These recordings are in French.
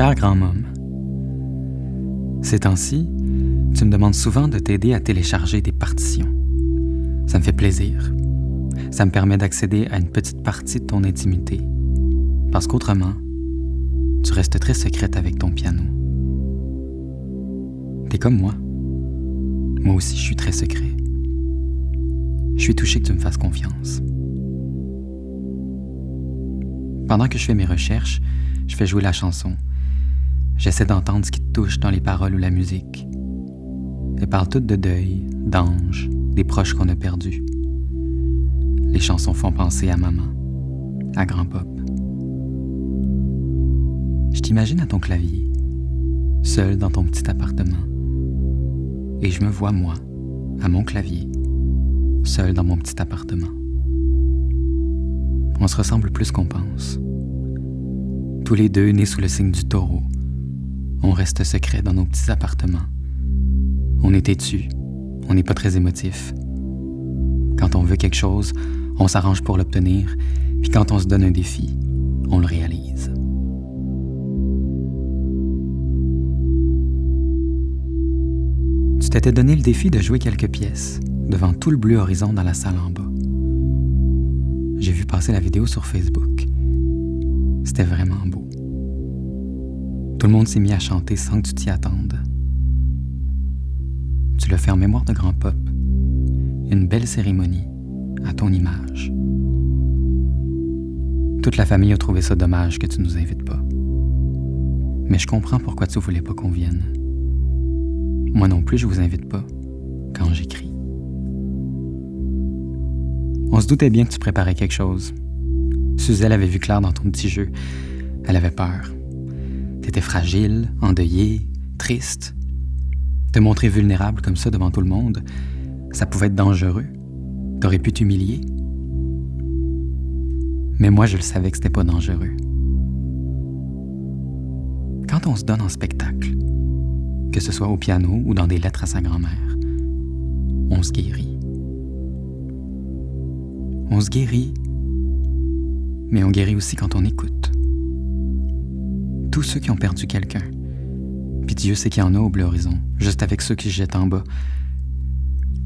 Cher grand-môme, ces temps-ci, tu me demandes souvent de t'aider à télécharger des partitions. Ça me fait plaisir. Ça me permet d'accéder à une petite partie de ton intimité. Parce qu'autrement, tu restes très secrète avec ton piano. T'es comme moi. Moi aussi, je suis très secret. Je suis touché que tu me fasses confiance. Pendant que je fais mes recherches, je fais jouer la chanson. J'essaie d'entendre ce qui touche dans les paroles ou la musique. Elles parlent toutes de deuil, d'anges, des proches qu'on a perdus. Les chansons font penser à maman, à grand pop. Je t'imagine à ton clavier, seul dans ton petit appartement. Et je me vois, moi, à mon clavier, seul dans mon petit appartement. On se ressemble plus qu'on pense. Tous les deux nés sous le signe du taureau, on reste secret dans nos petits appartements. On est têtu, on n'est pas très émotif. Quand on veut quelque chose, on s'arrange pour l'obtenir, puis quand on se donne un défi, on le réalise. Tu t'étais donné le défi de jouer quelques pièces devant tout le bleu horizon dans la salle en bas. J'ai vu passer la vidéo sur Facebook. C'était vraiment beau. Tout le monde s'est mis à chanter sans que tu t'y attendes. Tu le fais en mémoire de grand pop. Une belle cérémonie à ton image. Toute la famille a trouvé ça dommage que tu nous invites pas. Mais je comprends pourquoi tu voulais pas qu'on vienne. Moi non plus, je vous invite pas quand j'écris. On se doutait bien que tu préparais quelque chose. Suzelle avait vu clair dans ton petit jeu. Elle avait peur. T'étais fragile, endeuillé, triste. Te montrer vulnérable comme ça devant tout le monde, ça pouvait être dangereux. T'aurais pu t'humilier. Mais moi, je le savais que c'était pas dangereux. Quand on se donne en spectacle, que ce soit au piano ou dans des lettres à sa grand-mère, on se guérit. On se guérit, mais on guérit aussi quand on écoute. Tous ceux qui ont perdu quelqu'un, puis Dieu sait qu'il y en a au bleu horizon, juste avec ceux qui se jettent en bas,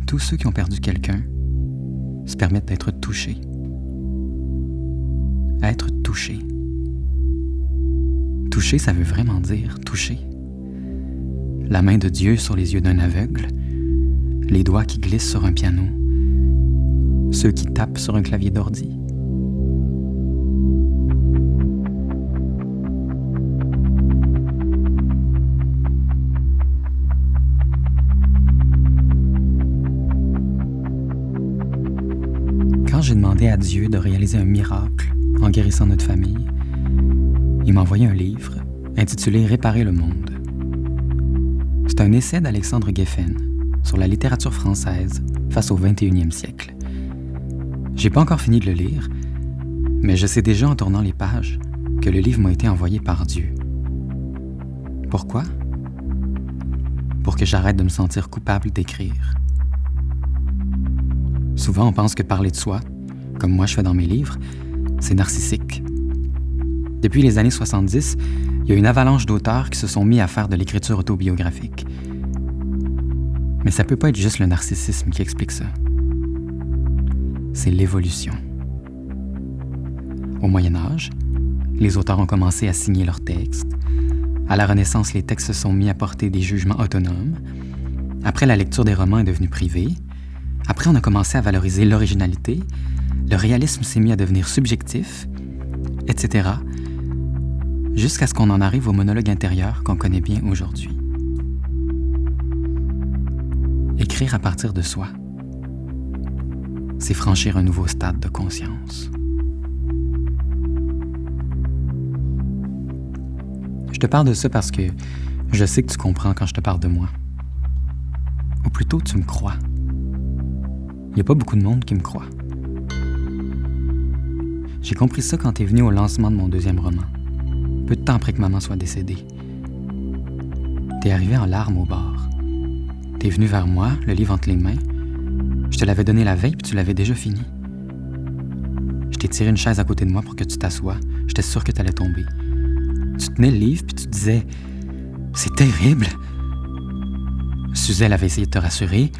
tous ceux qui ont perdu quelqu'un se permettent d'être touchés. Être touché. Toucher, ça veut vraiment dire toucher. La main de Dieu sur les yeux d'un aveugle, les doigts qui glissent sur un piano, ceux qui tapent sur un clavier d'ordi. À Dieu de réaliser un miracle en guérissant notre famille, il m'a envoyé un livre intitulé Réparer le monde. C'est un essai d'Alexandre Geffen sur la littérature française face au 21e siècle. J'ai pas encore fini de le lire, mais je sais déjà en tournant les pages que le livre m'a été envoyé par Dieu. Pourquoi? Pour que j'arrête de me sentir coupable d'écrire. Souvent, on pense que parler de soi, comme moi je fais dans mes livres, c'est narcissique. Depuis les années 70, il y a une avalanche d'auteurs qui se sont mis à faire de l'écriture autobiographique. Mais ça peut pas être juste le narcissisme qui explique ça. C'est l'évolution. Au Moyen Âge, les auteurs ont commencé à signer leurs textes. À la Renaissance, les textes se sont mis à porter des jugements autonomes. Après, la lecture des romans est devenue privée. Après, on a commencé à valoriser l'originalité. Le réalisme s'est mis à devenir subjectif, etc jusqu'à ce qu'on en arrive au monologue intérieur qu'on connaît bien aujourd'hui. Écrire à partir de soi, c'est franchir un nouveau stade de conscience. Je te parle de ça parce que je sais que tu comprends quand je te parle de moi. Ou plutôt, tu me crois. Il n'y a pas beaucoup de monde qui me croit. J'ai compris ça quand tu es venu au lancement de mon deuxième roman peu de temps après que maman soit décédée. T'es arrivé en larmes au bar. T'es venu vers moi, le livre entre les mains. Je te l'avais donné la veille, puis tu l'avais déjà fini. Je t'ai tiré une chaise à côté de moi pour que tu t'assoies. J'étais sûr que t'allais tomber. Tu tenais le livre puis tu disais C'est terrible. Suzelle avait essayé de te rassurer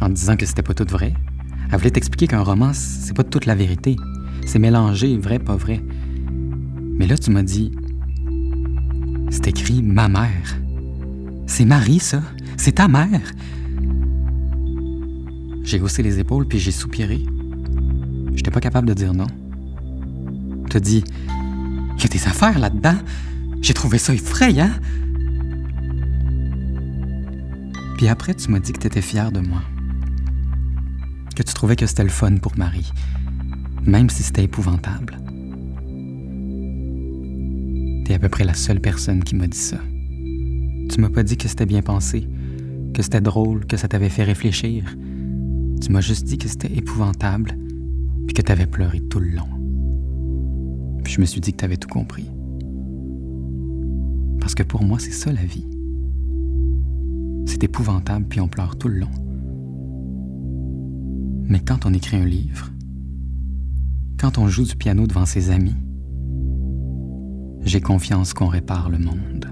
en disant que c'était pas tout vrai. Elle voulait t'expliquer qu'un roman, c'est pas toute la vérité. C'est mélangé, vrai, pas vrai. Mais là, tu m'as dit C'est écrit ma mère. C'est Marie, ça. C'est ta mère. J'ai haussé les épaules puis j'ai soupiré. J'étais pas capable de dire non. Tu dit Il y a des affaires là-dedans. J'ai trouvé ça effrayant. Puis après, tu m'as dit que tu étais fière de moi. Que tu trouvais que c'était le fun pour Marie, même si c'était épouvantable. T'es à peu près la seule personne qui m'a dit ça. Tu m'as pas dit que c'était bien pensé, que c'était drôle, que ça t'avait fait réfléchir. Tu m'as juste dit que c'était épouvantable, puis que t'avais pleuré tout le long. Puis je me suis dit que t'avais tout compris. Parce que pour moi, c'est ça la vie. C'est épouvantable, puis on pleure tout le long. Mais quand on écrit un livre, quand on joue du piano devant ses amis, j'ai confiance qu'on répare le monde.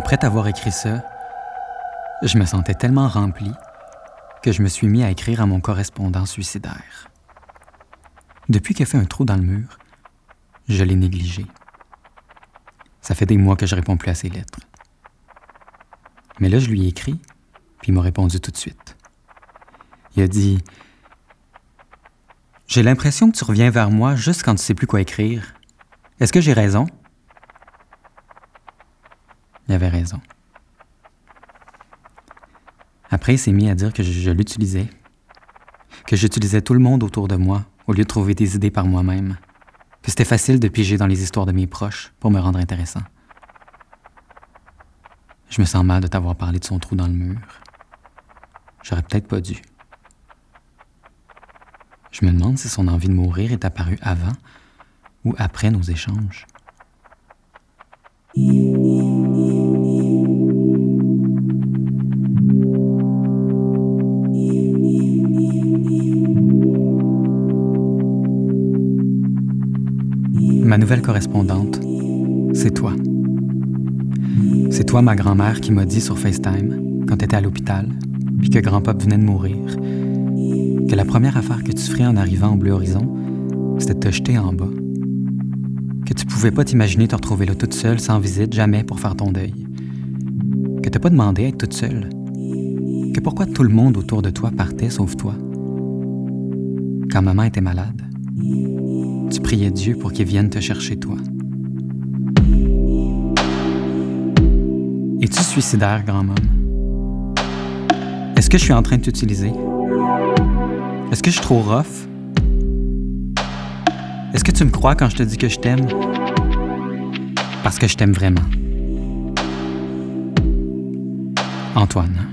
Après t'avoir écrit ça, je me sentais tellement rempli que je me suis mis à écrire à mon correspondant suicidaire. Depuis qu'il a fait un trou dans le mur, je l'ai négligé. Ça fait des mois que je réponds plus à ses lettres. Mais là, je lui ai écrit, puis il m'a répondu tout de suite. Il a dit J'ai l'impression que tu reviens vers moi juste quand tu sais plus quoi écrire. Est-ce que j'ai raison? Il avait raison. Après, il s'est mis à dire que je, l'utilisais, que j'utilisais tout le monde autour de moi au lieu de trouver des idées par moi-même, que c'était facile de piger dans les histoires de mes proches pour me rendre intéressant. Je me sens mal de t'avoir parlé de son trou dans le mur. J'aurais peut-être pas dû. Je me demande si son envie de mourir est apparue avant ou après nos échanges. Ma nouvelle correspondante, c'est toi. C'est toi, ma grand-mère, qui m'a dit sur FaceTime, quand t'étais à l'hôpital, puis que grand-papa venait de mourir, que la première affaire que tu ferais en arrivant au Bleu Horizon, c'était de te jeter en bas. Que tu pouvais pas t'imaginer te retrouver là toute seule, sans visite, jamais pour faire ton deuil. Que t'as pas demandé à être toute seule. Que pourquoi tout le monde autour de toi partait sauf toi. Quand maman était malade, tu priais Dieu pour qu'il vienne te chercher toi. Es-tu suicidaire, grand-homme? Est-ce que je suis en train de t'utiliser? Est-ce que je suis trop rough? Est-ce que tu me crois quand je te dis que je t'aime? Parce que je t'aime vraiment. Antoine.